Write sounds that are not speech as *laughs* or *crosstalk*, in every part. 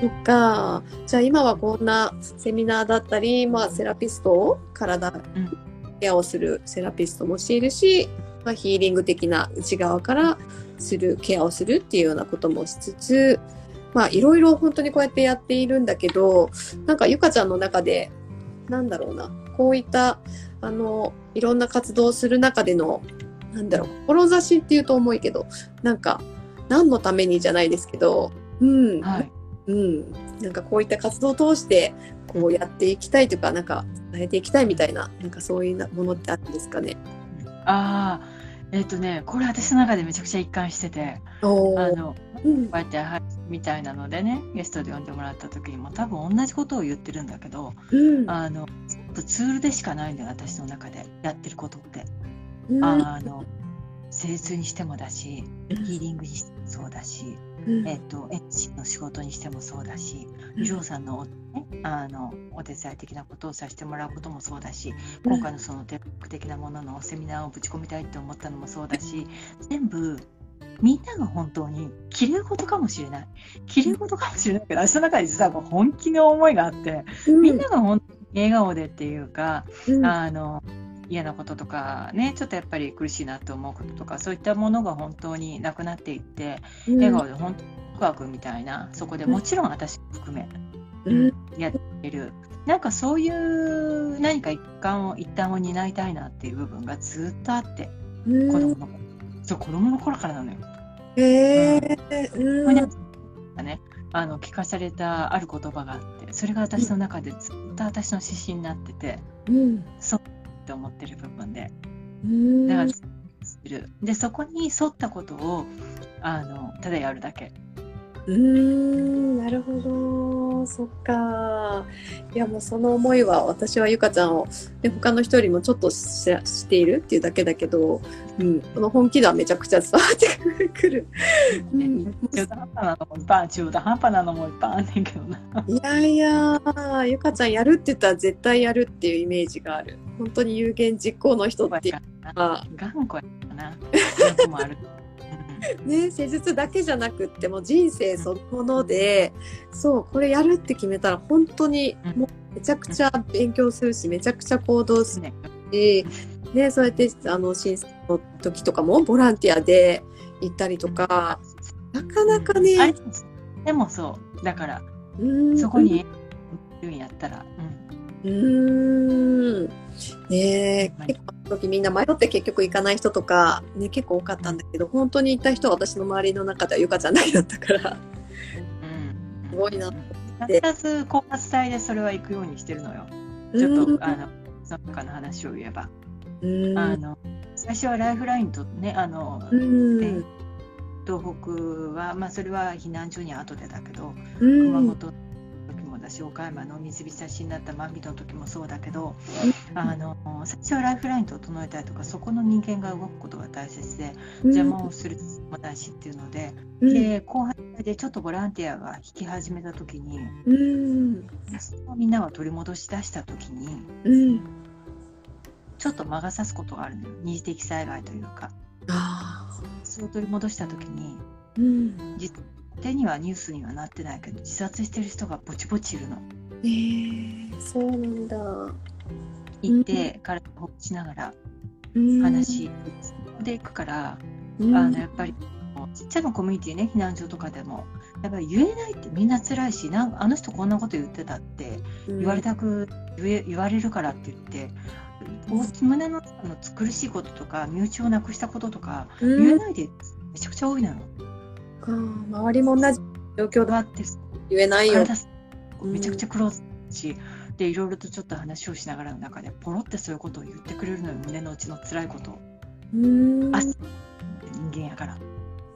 そっか。じゃあ今はこんなセミナーだったり、まあセラピストを体ケアをするセラピストもしているし、まあ、ヒーリング的な内側からするケアをするっていうようなこともしつつ、まあいろいろ本当にこうやってやっているんだけど、なんかゆかちゃんの中で、なんだろうな、こういったあのいろんな活動をする中でのなんだろう志っていうと重いけどなんか何のためにじゃないですけど、うん、はい、うん、なんかこういった活動を通してこうやっていきたいというかなんか伝えていきたいみたいななんかそういうものってあるんですかね？ああえっ、ー、とねこれ私の中でめちゃくちゃ一貫しててあの、うん、こうやってはいみたいなのでねゲストで呼んでもらった時にも多分同じことを言ってるんだけど、うん、あのツールでしかないんだよ私の中でやってることって。あの施術にしてもだしヒーリングにしてもそうだし、うん、えっとエッチの仕事にしてもそうだし、うん、ジョーさんの,、ね、あのお手伝い的なことをさせてもらうこともそうだし、今回のそのテック的なもののセミナーをぶち込みたいって思ったのもそうだし全部みんなが本当にきれい事かもしれない。きれい事かもしれないけど私の中で実は本気の思いがあって、みんなが本当に笑顔でっていうか、あの嫌なこととかねちょっとやっぱり苦しいなと思うこととかそういったものが本当になくなっていって、うん、笑顔で本当にワクみたいなそこでもちろん私含め、うん、やってる。なんかそういう何か一環を一端を担いたいなっていう部分がずっとあって、うん、子供のそう子供の頃からなのよ。へえー、うん、ねあの聞かされたある言葉があってそれが私の中でずっと私の指針になってて、うん、そうって思ってる部分で。だからる。でそこに沿ったことをあのただやるだけ。うーん。なるほど。そっかいやもうその思いは私はゆかちゃんを、ね、他の人よりもちょっとししているっていうだけだけど、うん、この本気度はめちゃくちゃ伝わってくる。うん、中途半端なのもいっぱい中途半端なのもいっぱいあんねんけどな。いやいやゆかちゃんやるって言ったら絶対やるっていうイメージがある。本当に有言実行の人っていう *laughs* か。頑固やな。*laughs* もある。ね、施術だけじゃなくっても人生そのものでそうこれやるって決めたら本当にもうめちゃくちゃ勉強するしめちゃくちゃ行動するし、ね、そうやってあの審査の時とかもボランティアで行ったりとかなかなかね。でもそう。だからそこに言うんやったら。うん、うん。ね結構時みんな迷って結局行かない人とか、ね、結構多かったんだけど本当に行った人は私の周りの中ではゆかちゃんだけだったから、うん、すごいなって。必ず高発隊でそれは行くようにしてるのよ。ちょっと、うん、あのその他の話を言えば、うん、あの最初はライフラインとねあの、うん、東北は、まあ、それは避難所に後でだけど、熊本私岡山の水浸しになった万人の時もそうだけど、あの最初はライフライン整えたりとかそこの人間が動くことが大切で邪魔をするも大事っていうので,、で後輩でちょっとボランティアが引き始めた時に、うん、みんなが取り戻し出した時に、うん、ちょっと魔が差すことがあるのよ。二次的災害というか。それを取り戻した時に、うん、実手にはニュースにはなってないけど自殺してる人がぼちぼちいるの。えー、そうなんだ。行って、うん、体をほしながら話で行くから、うん、あのやっぱりちっちゃなコミュニティね避難所とかでもやっぱり言えないってみんな辛いしなんあの人こんなこと言ってたって言われたく、うん、言言われるからって言って胸の中の苦しいこととか身内をなくしたこととか言えないでめちゃくちゃ多いのよ。か周りも同じ状況だって言えないよ。めちゃくちゃクローズし、うん、でいろいろとちょっと話をしながらの中でポロってそういうことを言ってくれるのよ胸の内の辛いことを。うんあ人間やから。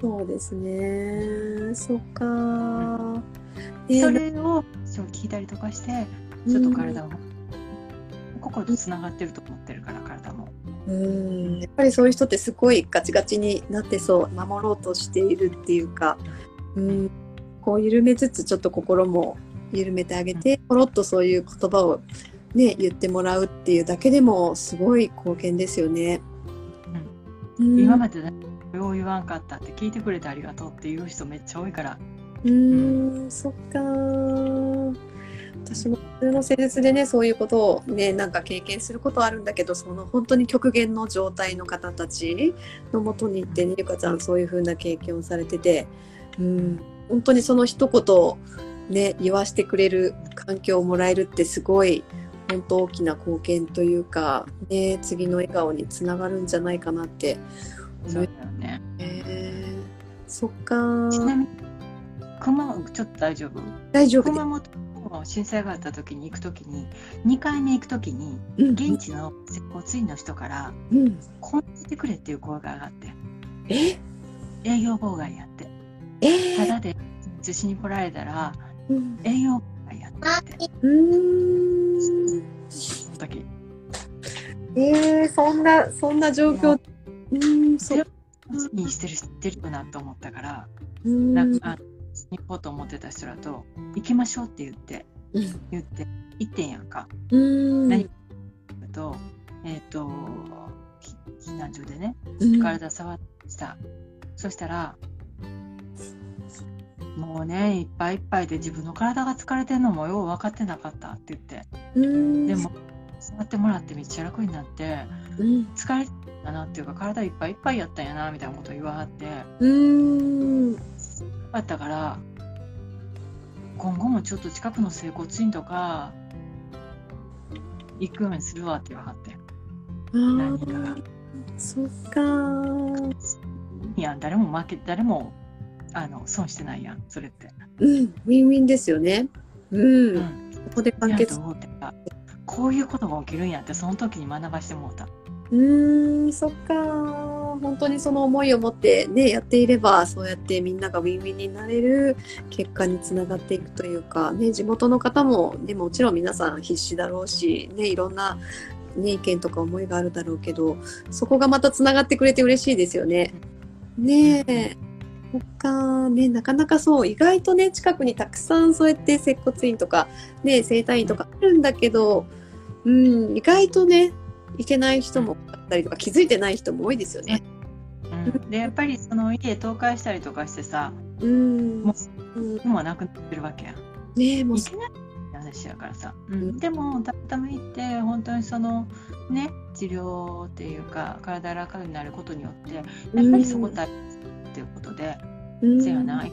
そうですね。そっか、うんえー、それを聞いたりとかしてちょっと体を、心とつながってると思ってるから体も。うん。やっぱりそういう人ってすごいガチガチになってそう。守ろうとしているっていうか。うん。こう緩めつつちょっと心も緩めてあげてポロッとそういう言葉を、ね、言ってもらうっていうだけでもすごい貢献ですよね。うん、今までねこれを言わんかったって聞いてくれてありがとうっていう人めっちゃ多いから。うん、そっか私も普通の施術でねそういうことをねなんか経験することはあるんだけどその本当に極限の状態の方たちのもとに行ってねゆかちゃんそういう風な経験をされてて、うん、本当にその一言ね言わしてくれる環境をもらえるってすごい本当大きな貢献というか、ね、次の笑顔につながるんじゃないかなって思います。ね。えー、そっかちなみに熊ちょっと大丈夫？大丈夫熊本震災があった時に行く時に2回目行く時に、現地の接骨院の人から「うん、こんてくれ」っていう声が上がってえ？営業妨害やって、え？ー、ただで寿司に来られたら、うん、営業妨害やってうん。その時。えー、そんなそんな状況。うんそ。れにしてる知ってるなと思ったからなんかに行こうと思ってた人らと「行きましょう」って言って、うん、言って行ってんやんか。うん。何とえっ、ー、と避難所でね体触ってさ、うん、そしたらもうねいっぱいいっぱいで自分の体が疲れてるのもよう分かってなかった。って言って。でも触ってもらってめっちゃ楽になって、うん、疲れたなっていうか体いっぱいいっぱいやったんやなみたいなこと言わはってうんあったから今後もちょっと近くの整骨院とか行くようにするわって言わはって。何かがそっか。いや誰も負け誰もあの損してないやんそれって。うんウィンウィンですよね。うん、うん、ここで完結。こういうことが起きるんやってその時に学ばしてもうた。うーんそっか本当にその思いを持ってねやっていればそうやってみんながウィンウィンになれる結果につながっていくというか、ね、地元の方も、ね、もちろん皆さん必死だろうし、ね、いろんな、ね、意見とか思いがあるだろうけどそこがまたつながってくれて嬉しいですよね。ねえ。そっかね、なかなかそう意外とね近くにたくさんそうやって接骨院とか、ね、整体院とかあるんだけど、うん、意外とねいけない人もあったりとか気づいてない人も多いですよね。うん、でやっぱりその家倒壊したりとかしてさ、うん、もうもうなくなってるわけや。ねもう。いけない話やからさ、うん、でもたまたま行って本当にそのね治療っていうか体楽になることによってやっぱりそこ大切っていうことで「うん、せやな」み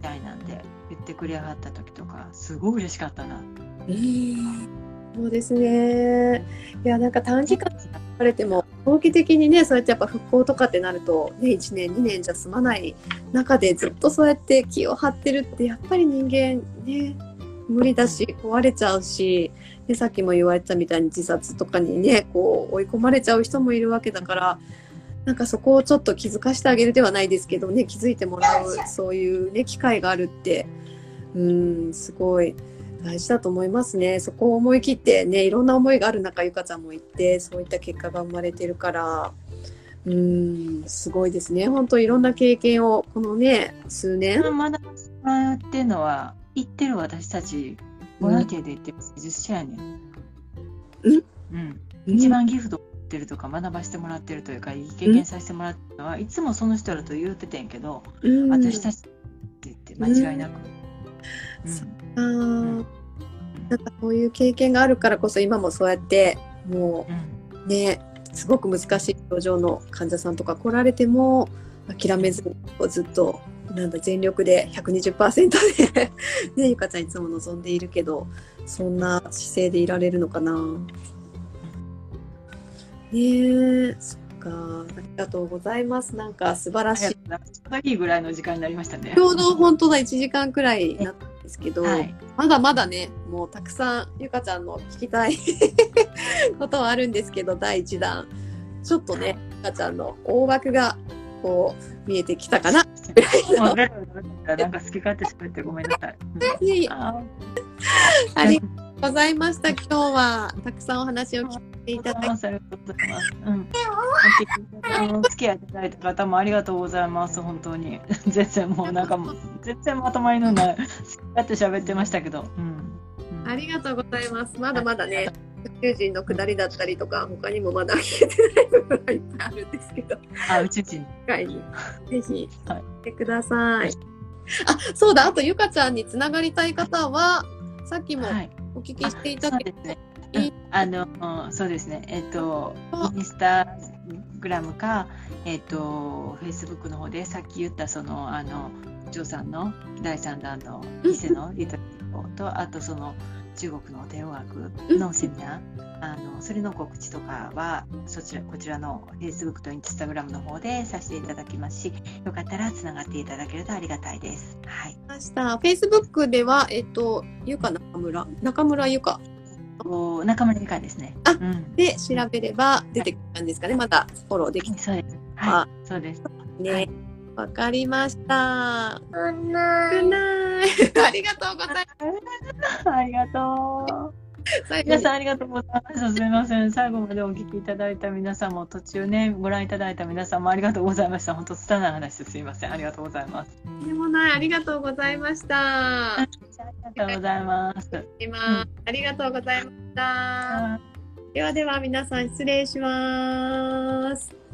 たいなんで言ってくれはった時とかすごい嬉しかったな。うんそうですね。いや、なんか短期間でれても、長期的にね、そうやってやっぱ復興とかってなると、ね、1年、2年じゃ済まない中でずっとそうやって気を張ってるって、やっぱり人間ね、無理だし、壊れちゃうし、でさっきも言われたみたいに自殺とかにね、こう追い込まれちゃう人もいるわけだから、なんかそこをちょっと気づかせてあげるではないですけどね、気づいてもらう、そういうね、機会があるって、うん、すごい。大事だと思いますね。そこを思い切ってね、いろんな思いがある中、ゆかちゃんも言って、そういった結果が生まれてるから、うん、すごいですね。本当いろんな経験を、このね、数年。まだやってるのは、言ってる私たち、ボランティアで言ってる技術者やねん。うん、うん、一番ギフトってるとか学ばせてもらってるというか、いい経験させてもらってるのは、いつもその人らと言うててんけど、私たちって言って間違いなく。うん、あなんかこういう経験があるからこそ今もそうやってもうね、すごく難しい症状の患者さんとか来られても諦めずにずっとなんだ全力で120%で *laughs* ねゆかちゃんいつも望んでいるけどそんな姿勢でいられるのかな。ねえかありがとうございます。なんか素晴らしい。いいぐらいの時間になりましたね。ちょうど本当だ1時間くらいなったですけど、はい、まだまだねもうたくさんゆかちゃんの聞きたい *laughs* ことはあるんですけど第1弾。ちょっとねゆかちゃんの大枠がこう見えてきたかな。なんか好き勝手喋ってごめんなさい。*laughs* い。いありがとうございました。今日は。たくさんお話を聞いていただきありがとうございます。うん。あの付き合いいただいた方もありがとうございます。本当に全然もうなんかもう全然まとまりのない好き勝手喋ってましたけど。うん。うん、ありがとうございます。まだまだね。宇宙人の下りだったりとか他にもまだ聞いてない部分がいっぱいあるんですけどあ宇宙人会にぜひ来てください、はいあ、そうだ。あとゆかちゃんにつながりたい方は、さっきもお聞きしていたけど、はいあのそうですね、えっ、ー、と、インスタグラムか、えっ、ー、と、フェイスブックの方で、さっき言ったその、あの、ジョーさんの第3弾の伊勢のリトリートと、あとその、中国の帝王学のセミナー、あのそれの告知とかはそちらこちらの Facebook と Instagram の方でさせていただきますしよかったらつながっていただけるとありがたいです。はい。ました。Facebook ではえっとゆか中村？中村ゆか中村ゆかですね。あ、うん、で調べれば出てくるんですかね。またフォローできそうです。はい。そうです。ね。はいわかりました。ぐんない。*laughs* ありがとうございます。ありがとう。*laughs* 皆さんありがとうございます。すみません。最後までお聞きいただいた皆さんも途中ね、ご覧いただいた皆さんもありがとうございました。本当、つたない話ですみません。ありがとうございます。でもない、ありがとうございました。ありがとうございます。今、うん、ありがとうございました。ではでは皆さん失礼します。